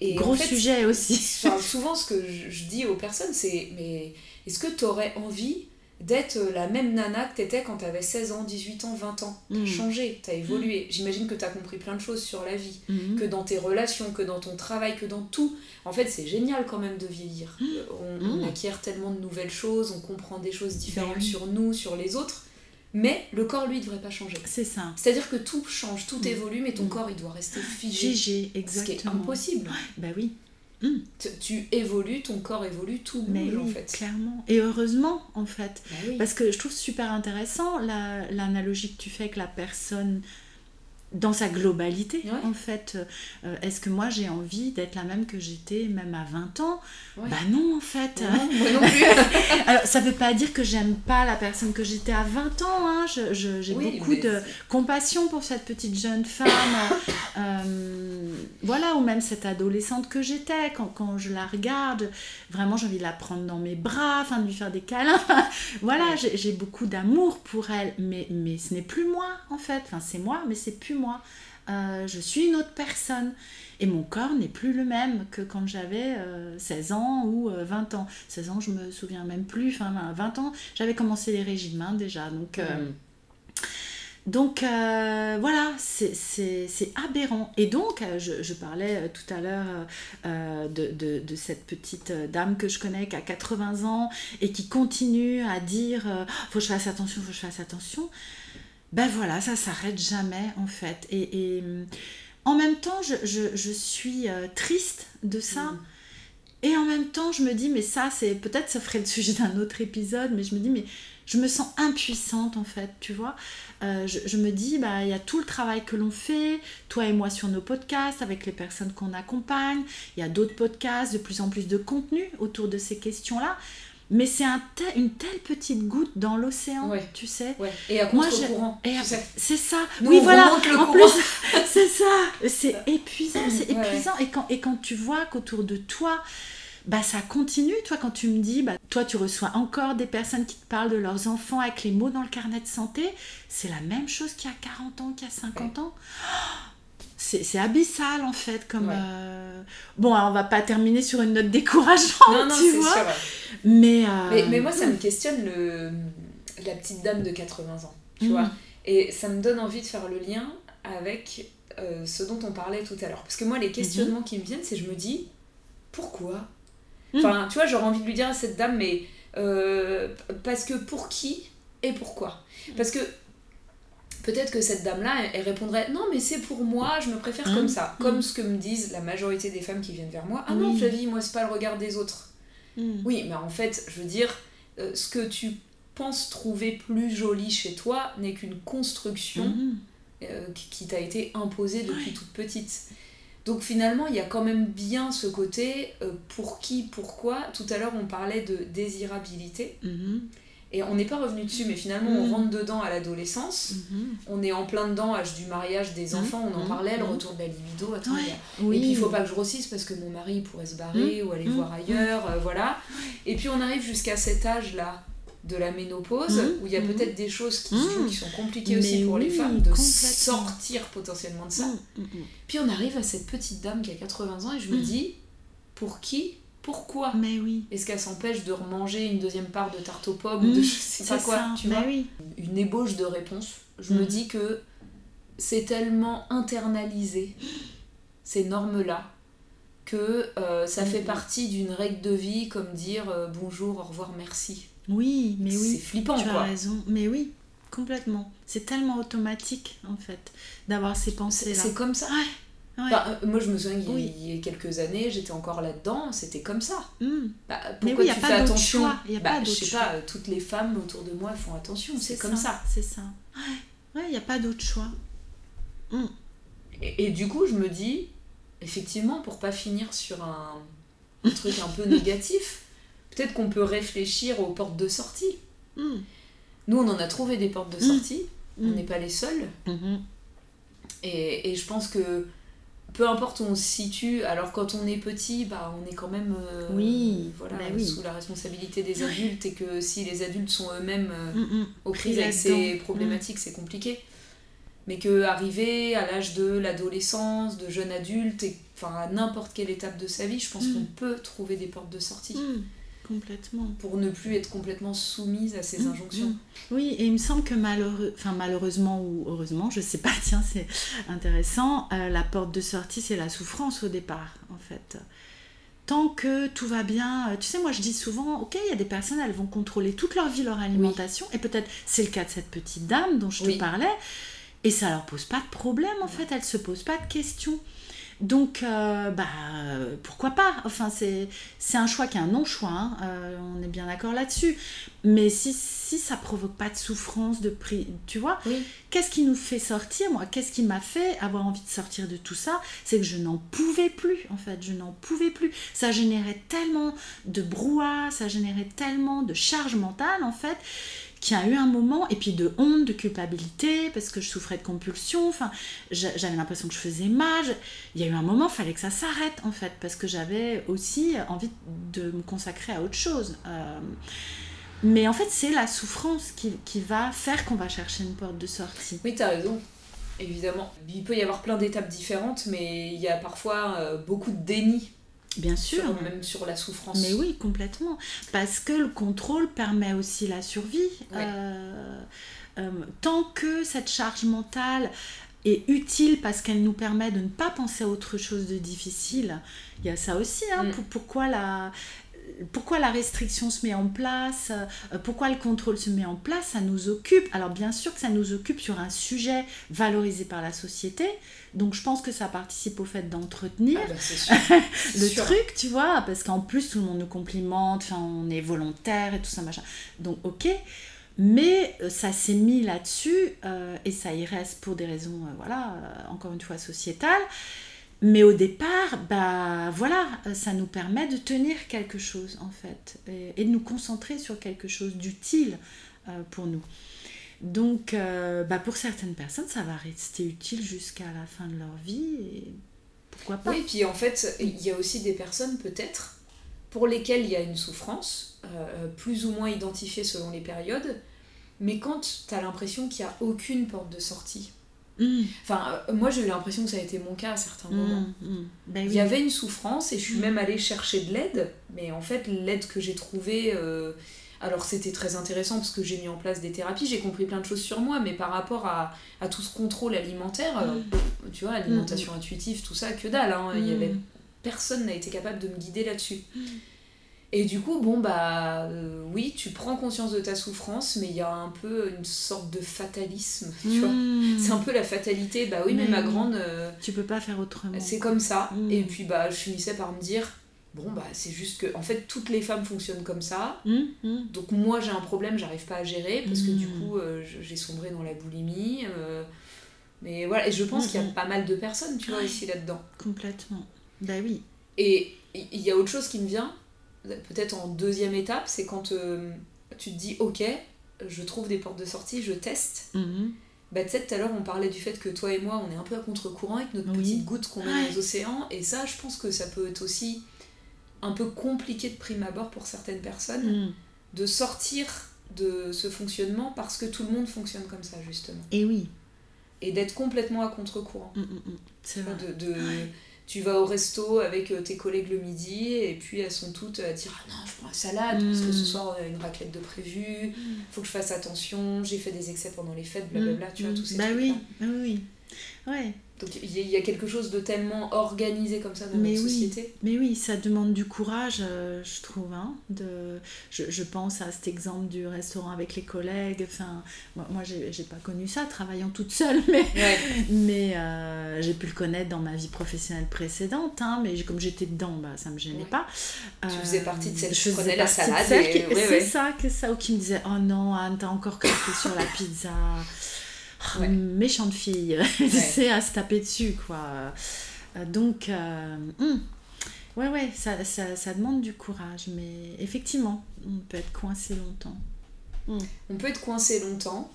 Et, Gros sujet aussi. souvent, ce que je, dis aux personnes, c'est mais est-ce que tu aurais envie d'être la même nana que t'étais quand t'avais 16 ans, 18 ans, 20 ans. T'as mm. changé, t'as évolué. Mm. J'imagine que t'as compris plein de choses sur la vie, mm. que dans tes relations, que dans ton travail, que dans tout. En fait, c'est génial quand même de vieillir. Euh, on, acquiert tellement de nouvelles choses, on comprend des choses différentes sur nous, sur les autres. Mais le corps, lui, ne devrait pas changer. C'est ça. C'est-à-dire que tout change, tout évolue, mais ton corps, il doit rester figé. Figé, exactement. Ce qui est impossible. Bah oui. Hmm. Tu, évolues, ton corps évolue, tout bouge en fait. Clairement. Et heureusement en fait. Bah Parce que je trouve super intéressant l'analogie que tu fais avec la personne dans sa globalité, en fait. Euh, est-ce que moi j'ai envie d'être la même que j'étais même à 20 ans? Bah non, en fait. moi non plus. Alors, ça veut pas dire que j'aime pas la personne que j'étais à 20 ans. Hein. j'ai beaucoup de compassion pour cette petite jeune femme. Euh, voilà, ou même cette adolescente que j'étais. Quand, quand, je la regarde, vraiment j'ai envie de la prendre dans mes bras, enfin de lui faire des câlins. voilà, j'ai beaucoup d'amour pour elle. Mais, mais ce n'est plus moi, en fait. Enfin, c'est moi, mais c'est plus moi moi. Euh, je suis une autre personne. Et mon corps n'est plus le même que quand j'avais 16 euh, ans ou 20 euh, ans. 16 ans, je me souviens même plus. Enfin, 20 ans, j'avais commencé les régimes hein, déjà. Donc, mm. donc voilà, c'est aberrant. Et donc, je, parlais tout à l'heure de, de, de, cette petite dame que je connais qui a 80 ans et qui continue à dire faut que je fasse attention, faut que je fasse attention ben voilà, ça s'arrête jamais en fait. Et, en même temps, je, suis euh, triste de ça. Mm. Et en même temps, je me dis, mais ça, c'est peut-être ça ferait le sujet d'un autre épisode, mais je me dis, mais je me sens impuissante en fait, tu vois. Euh, je, me dis, bah, il y a tout le travail que l'on fait, toi et moi sur nos podcasts, avec les personnes qu'on accompagne. Il y a d'autres podcasts, de plus en plus de contenu autour de ces questions-là. Mais c'est un une telle petite goutte dans l'océan, tu sais. Et à contre-courant. C'est ça. oui, voilà. En plus, c'est ça. C'est épuisant, c'est épuisant. Et, quand, et quand tu vois qu'autour de toi, bah ça continue, toi, quand tu me dis, bah, toi, tu reçois encore des personnes qui te parlent de leurs enfants avec les mots dans le carnet de santé, c'est la même chose qu'il y a 40 ans, qu'il y a 50 ans. C'est abyssal en fait comme euh, bon alors, on va pas terminer sur une note décourageante non, non, tu vois. sûr, mais, euh, mais, mais moi ça me questionne le la petite dame de 80 ans tu vois. Mm. et ça me donne envie de faire le lien avec euh, ce dont on parlait tout à l'heure. Parce que moi les questionnements mm-hmm. qui me viennent c'est je me dis pourquoi? Mm. Enfin, tu vois, j'aurais envie de lui dire à cette dame, mais euh, parce que pour qui et pourquoi? Parce que peut-être que cette dame-là, elle, répondrait non, mais c'est pour moi, je me préfère comme mm. ça. Comme mm. ce que me disent la majorité des femmes qui viennent vers moi. Ah non, Flavie, moi, c'est pas le regard des autres. Oui, mais en fait, je veux dire, euh, ce que tu penses trouver plus joli chez toi n'est qu'une construction euh, qui t'a été imposée depuis toute petite. Donc finalement, il y a quand même bien ce côté euh, pour qui, pourquoi. Tout à l'heure, on parlait de désirabilité. Et on n'est pas revenu dessus, mais finalement, on mhm. rentre dedans à l'adolescence. Mhm. On est en plein dedans, âge du mariage des enfants, on en parlait, le retour de la libido. Attends, Et puis, il faut pas que je grossisse parce que mon mari pourrait se barrer ou aller voir ailleurs. Euh, voilà. Et puis, on arrive jusqu'à cet âge-là de la ménopause, où il y a peut-être des choses qui, qui sont compliquées aussi pour les femmes de sortir potentiellement de ça. Puis on arrive à cette petite dame qui a 80 ans et je me dis, pour qui pourquoi Mais oui. Est-ce qu'elle s'empêche de remanger une deuxième part de tarte aux pommes ou de je sais pas quoi tu vois oui. Une ébauche de réponse. Je me dis que c'est tellement internalisé, ces normes-là, que euh, ça fait partie d'une règle de vie comme dire euh, bonjour, au revoir, merci. Oui, mais oui. C'est flippant, tu as raison. Mais oui, complètement. C'est tellement automatique, en fait, d'avoir ces pensées-là. C'est comme ça. Bah, euh, moi, je me souviens qu'il y a quelques années, j'étais encore là-dedans, c'était comme ça. Hmm. Bah, mais oui, il n'y a pas attention choix. Y a bah, pas je sais pas, toutes les femmes autour de moi font attention, c'est comme ça. C'est ça. Ouais, il n'y a pas d'autre choix. Hmm. Et, et, du coup, je me dis, effectivement, pour pas finir sur un truc un peu négatif, peut-être qu'on peut réfléchir aux portes de sortie. Hmm. Nous, on en a trouvé des portes de sortie, on n'est pas les seuls. Et, et, je pense que peu importe où on se situe, alors quand on est petit, bah, on est quand même euh, oui, voilà, bah sous la responsabilité des adultes et que si les adultes sont eux-mêmes euh, aux prises avec ces problématiques, c'est compliqué. Mais que arriver à l'âge de l'adolescence, de jeune adulte, et, enfin à n'importe quelle étape de sa vie, je pense qu'on peut trouver des portes de sortie. Complètement. Pour ne plus être complètement soumise à ces mmh, injonctions. Mmh. Oui, et il me semble que malheureux, enfin, malheureusement ou heureusement, je sais pas, tiens, c'est intéressant, euh, la porte de sortie, c'est la souffrance au départ, en fait. Tant que tout va bien, euh, tu sais, moi je dis souvent, ok, il y a des personnes, elles vont contrôler toute leur vie leur alimentation, et peut-être c'est le cas de cette petite dame dont je te parlais, et ça leur pose pas de problème, en fait, elles se posent pas de questions. Donc, euh, bah, pourquoi pas? Enfin, c'est un choix qui est un non-choix, hein. euh, on est bien d'accord là-dessus. Mais si, si ça provoque pas de souffrance, de prix, tu vois, qu'est-ce qui nous fait sortir Moi, qu'est-ce qui m'a fait avoir envie de sortir de tout ça? C'est que je n'en pouvais plus, en fait, je n'en pouvais plus. Ça générait tellement de brouhaha, ça générait tellement de charge mentale, en fait, qui a eu un moment, et puis de honte, de culpabilité, parce que je souffrais de compulsion, enfin, j'avais l'impression que je faisais mal. Il y a eu un moment, il fallait que ça s'arrête, en fait, parce que j'avais aussi envie de me consacrer à autre chose. Euh, mais en fait, c'est la souffrance qui, va faire qu'on va chercher une porte de sortie. Oui, tu as raison. Évidemment, il peut y avoir plein d'étapes différentes, mais il y a parfois euh, beaucoup de déni Bien sûr. même sur la souffrance. Mais oui, complètement. Parce que le contrôle permet aussi la survie. Euh, euh, tant que cette charge mentale est utile parce qu'elle nous permet de ne pas penser à autre chose de difficile, il y a ça aussi. Hein, mm. pourquoi la, pourquoi la restriction se met en place, euh, pourquoi le contrôle se met en place, ça nous occupe. Alors bien sûr que ça nous occupe sur un sujet valorisé par la société, donc je pense que ça participe au fait d'entretenir ah bah, le truc, tu vois, parce qu'en plus tout le monde nous complimente, enfin on est volontaire et tout ça machin. Donc ok, mais euh, ça s'est mis là-dessus euh, et ça y reste pour des raisons, voilà, encore une fois sociétales. Mais au départ, bah voilà, ça nous permet de tenir quelque chose en fait et, de nous concentrer sur quelque chose d'utile euh, pour nous. Donc, euh, bah pour certaines personnes, ça va rester utile jusqu'à la fin de leur vie pourquoi pas. Oui, puis en fait, il y a aussi des personnes peut-être pour lesquelles il y a une souffrance, euh, plus ou moins identifiée selon les périodes, mais quand tu as l'impression qu'il n'y a aucune porte de sortie, Mm. Enfin, euh, moi j'ai eu l'impression que ça a été mon cas à certains mm, moments. Mm. Ben Il y avait une souffrance et je suis même allée chercher de l'aide, mais en fait l'aide que j'ai trouvée, euh, alors c'était très intéressant parce que j'ai mis en place des thérapies, j'ai compris plein de choses sur moi, mais par rapport à, à tout ce contrôle alimentaire, euh, tu vois, alimentation intuitive, tout ça, que dalle, hein, il y avait, personne n'a été capable de me guider là-dessus. Et du coup, bon, bah euh, oui, tu prends conscience de ta souffrance, mais il y a un peu une sorte de fatalisme, tu vois. Hmm. C'est un peu la fatalité, bah oui, mais, ma grande. Euh, tu peux pas faire autrement. C'est comme ça. Hmm. Et puis, bah, je finissais par me dire, bon, bah c'est juste que, en fait, toutes les femmes fonctionnent comme ça. Hmm, Donc, moi, j'ai un problème, j'arrive pas à gérer, parce que du coup, euh, j'ai sombré dans la boulimie. mais voilà, et je pense qu'il y a pas mal de personnes, tu vois, ici là-dedans. Complètement. Bah oui. Et il y a autre chose qui me vient peut-être en deuxième étape, c'est quand euh, tu te dis ok, je trouve des portes de sortie, je teste. Mhm. Bah, tu sais, tout à l'heure, on parlait du fait que toi et moi, on est un peu à contre-courant avec notre petite goutte qu'on met dans les océans. Et ça, je pense que ça peut être aussi un peu compliqué de prime abord pour certaines personnes mhm. de sortir de ce fonctionnement parce que tout le monde fonctionne comme ça, justement. Et oui. Et d'être complètement à contre-courant. Mm, mm, mm. C'est vrai. De, tu vas au resto avec euh, tes collègues le midi et puis elles sont toutes à dire ah non je prends la salade parce que ce mm. soir on a une raclette de prévu mm. faut que je fasse attention j'ai fait des excès pendant les fêtes blablabla tu vois tous ces bah trucs oui oui oui ouais donc il y, a quelque chose de tellement organisé comme ça dans mais notre société. Mais oui, ça demande du courage, euh, je trouve. Hein, de, je, je, pense à cet exemple du restaurant avec les collègues. Enfin, moi, moi j'ai pas connu ça, travaillant toute seule, mais, mais euh, j'ai pu le connaître dans ma vie professionnelle précédente. Hein, mais comme j'étais dedans, bah, ça me gênait pas. Tu faisais partie de celle qui prenait la salade. C'est ça, que ça, ou qui me disait Oh non, Anne, t'as encore craqué sur la pizza. Oh, méchante fille, c'est à se taper dessus, quoi. Euh, donc, euh, hmm. ouais, ouais, ça, ça, ça, demande du courage, mais effectivement, on peut être coincé longtemps. Hmm. On peut être coincé longtemps,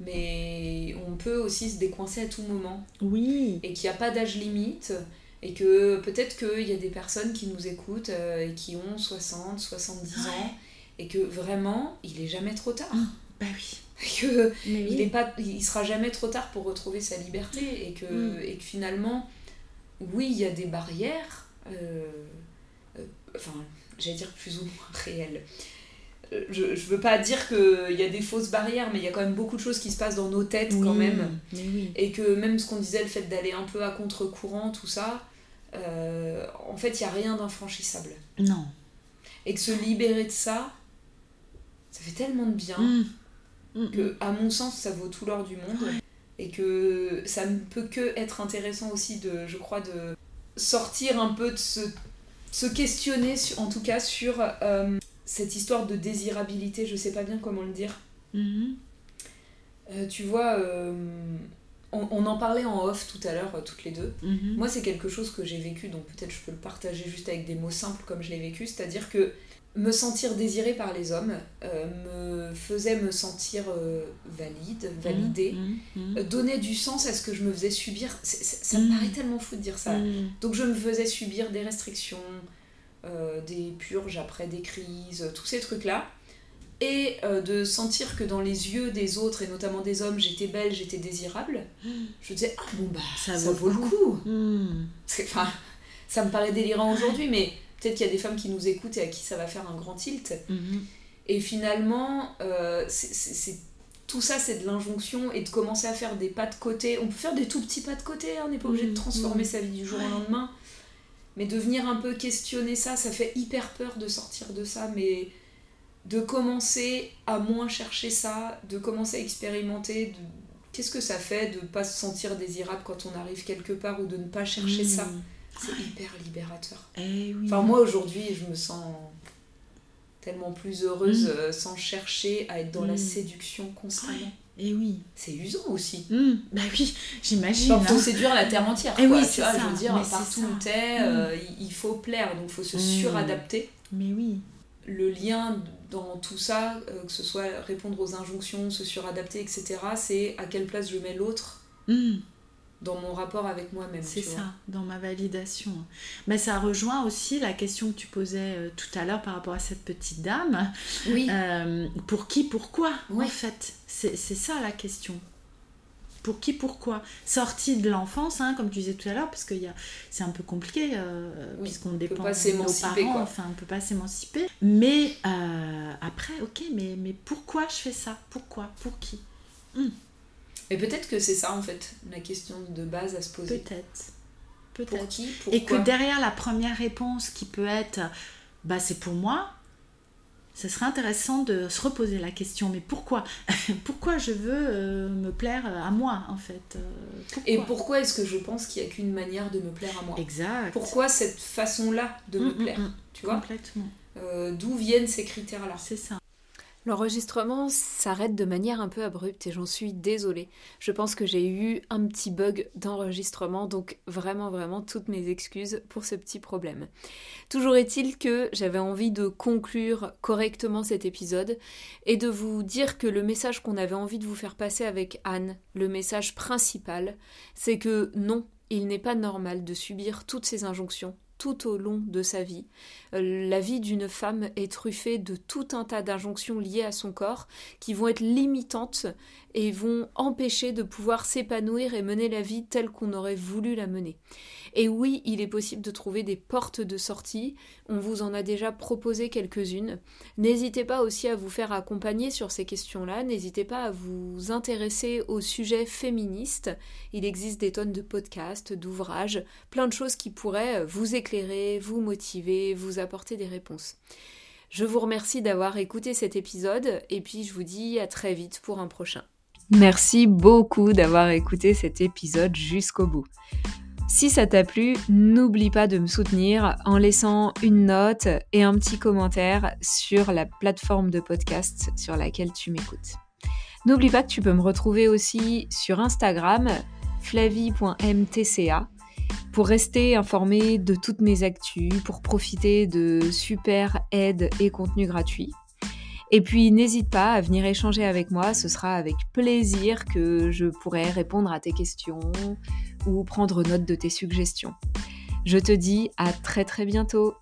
mais on peut aussi se décoincer à tout moment. Oui. Et qu'il n'y a pas d'âge limite, et que peut-être qu'il y a des personnes qui nous écoutent euh, et qui ont 60, 70 ans, et que vraiment, il est jamais trop tard. Bah oui. Que il est pas il sera jamais trop tard pour retrouver sa liberté et que, mm. et que finalement oui il y a des barrières euh, euh, enfin j'allais dire plus ou moins réelles. Euh, je, je veux pas dire qu'il y a des fausses barrières mais il y a quand même beaucoup de choses qui se passent dans nos têtes quand même. et que même ce qu'on disait le fait d'aller un peu à contre-courant tout ça en fait il y a rien d'infranchissable. Non. Et que se libérer de ça ça fait tellement de bien. Mm que à mon sens ça vaut tout l'or du monde et que ça ne peut que être intéressant aussi de je crois de sortir un peu de se, se questionner en tout cas sur euh, cette histoire de désirabilité je sais pas bien comment le dire mm-hmm. euh, tu vois euh, on, en parlait en off tout à l'heure toutes les deux mm-hmm. moi c'est quelque chose que j'ai vécu donc peut-être je peux le partager juste avec des mots simples comme je l'ai vécu c'est à dire que me sentir désirée par les hommes euh, me faisait me sentir euh, valide, validée, mmh, mmh, mmh. Euh, donnait du sens à ce que je me faisais subir. ça me paraît tellement fou de dire ça. Donc je me faisais subir des restrictions, des purges après des crises, tous ces trucs-là. Et de sentir que dans les yeux des autres, et notamment des hommes, j'étais belle, j'étais désirable, je disais, ah bon bah, ça, vaut, le coup. Enfin, ça me paraît délirant aujourd'hui, mais peut-être qu'il y a des femmes qui nous écoutent et à qui ça va faire un grand tilt. Mhm. Et finalement, euh, c'est tout ça, c'est de l'injonction et de commencer à faire des pas de côté. On peut faire des tout petits pas de côté, hein, on n'est pas obligé de mhm. transformer sa vie du jour au lendemain. Mais de venir un peu questionner ça, ça fait hyper peur de sortir de ça, mais de commencer à moins chercher ça, de commencer à expérimenter, de... qu'est-ce que ça fait de ne pas se sentir désirable quand on arrive quelque part ou de ne pas chercher ça. C'est hyper libérateur. Eh enfin, moi aujourd'hui, je me sens tellement plus heureuse hmm. euh, sans chercher à être dans la hmm. séduction constamment. Et eh oui. C'est usant aussi. Bah oui, j'imagine. Il faut hein. séduire la terre entière. Et eh oui, tu vois, je veux dire, partout où t'es, euh, il faut plaire, donc il faut se suradapter. Mais oui. Le lien dans tout ça, euh, que ce soit répondre aux injonctions, se suradapter, etc., c'est à quelle place je mets l'autre. Dans mon rapport avec moi-même. C'est ça, dans ma validation. Mais ça rejoint aussi la question que tu posais euh, tout à l'heure par rapport à cette petite dame. Oui. Euh, pour qui, pourquoi, en fait? C'est ça la question pour qui, pourquoi? Sorti de l'enfance, hein, comme tu disais tout à l'heure, parce que c'est un peu compliqué, euh, puisqu'on dépend de nos parents, enfin, on peut pas s'émanciper. Mais euh, après, ok, mais, mais pourquoi je fais ça? Pourquoi? Pour qui? Hmm. Et peut-être que c'est ça, en fait, la question de base à se poser. Peut-être. Peut-être. Pour qui Et que derrière la première réponse qui peut être, bah c'est pour moi, ce serait intéressant de se reposer la question, mais pourquoi? Pourquoi je veux euh, me plaire à moi, en fait euh, Et pourquoi est-ce que je pense qu'il n'y a qu'une manière de me plaire à moi? Exact. Pourquoi cette façon-là de me mm, mm, plaire mm. Tu vois? Complètement. Euh, d'où viennent ces critères-là? C'est ça. L'enregistrement s'arrête de manière un peu abrupte et j'en suis désolée. Je pense que j'ai eu un petit bug d'enregistrement, donc vraiment vraiment toutes mes excuses pour ce petit problème. Toujours est-il que j'avais envie de conclure correctement cet épisode et de vous dire que le message qu'on avait envie de vous faire passer avec Anne, le message principal, c'est que non, il n'est pas normal de subir toutes ces injonctions tout au long de sa vie. Euh, la vie d'une femme est truffée de tout un tas d'injonctions liées à son corps qui vont être limitantes et vont empêcher de pouvoir s'épanouir et mener la vie telle qu'on aurait voulu la mener. Et oui, il est possible de trouver des portes de sortie, on vous en a déjà proposé quelques-unes. N'hésitez pas aussi à vous faire accompagner sur ces questions-là, n'hésitez pas à vous intéresser au sujet féministe. Il existe des tonnes de podcasts, d'ouvrages, plein de choses qui pourraient vous vous motiver, vous apporter des réponses. Je vous remercie d'avoir écouté cet épisode et puis je vous dis à très vite pour un prochain. Merci beaucoup d'avoir écouté cet épisode jusqu'au bout. Si ça t'a plu, n'oublie pas de me soutenir en laissant une note et un petit commentaire sur la plateforme de podcast sur laquelle tu m'écoutes. N'oublie pas que tu peux me retrouver aussi sur Instagram, flavie.mtca, pour rester informé de toutes mes actus, pour profiter de super aides et contenus gratuits. Et puis n'hésite pas à venir échanger avec moi, ce sera avec plaisir que je pourrai répondre à tes questions ou prendre note de tes suggestions. Je te dis à très très bientôt